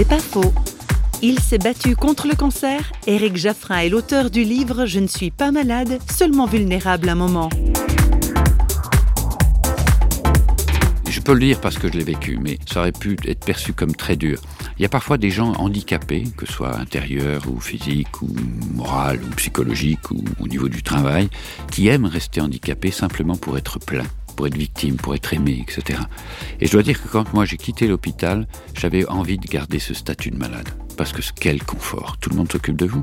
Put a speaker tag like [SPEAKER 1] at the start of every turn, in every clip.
[SPEAKER 1] C'est pas faux. Il s'est battu contre le cancer. Éric Jaffrin est l'auteur du livre Je ne suis pas malade, seulement vulnérable un moment.
[SPEAKER 2] Je peux le dire parce que je l'ai vécu, mais ça aurait pu être perçu comme très dur. Il y a parfois des gens handicapés, que ce soit intérieur ou physique ou moral ou psychologique ou au niveau du travail, qui aiment rester handicapés simplement pour être pleins pour être victime, pour être aimé, etc. Et je dois dire que quand moi j'ai quitté l'hôpital, j'avais envie de garder ce statut de malade. Parce que quel confort, tout le monde s'occupe de vous.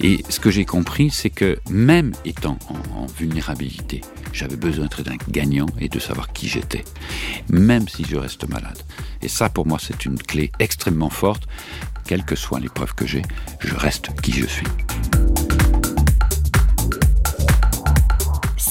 [SPEAKER 2] Et ce que j'ai compris, c'est que même étant en, vulnérabilité, j'avais besoin d'être un gagnant et de savoir qui j'étais, même si je reste malade. Et ça, pour moi, c'est une clé extrêmement forte. Quelle que soit l'épreuve que j'ai, je reste qui je suis.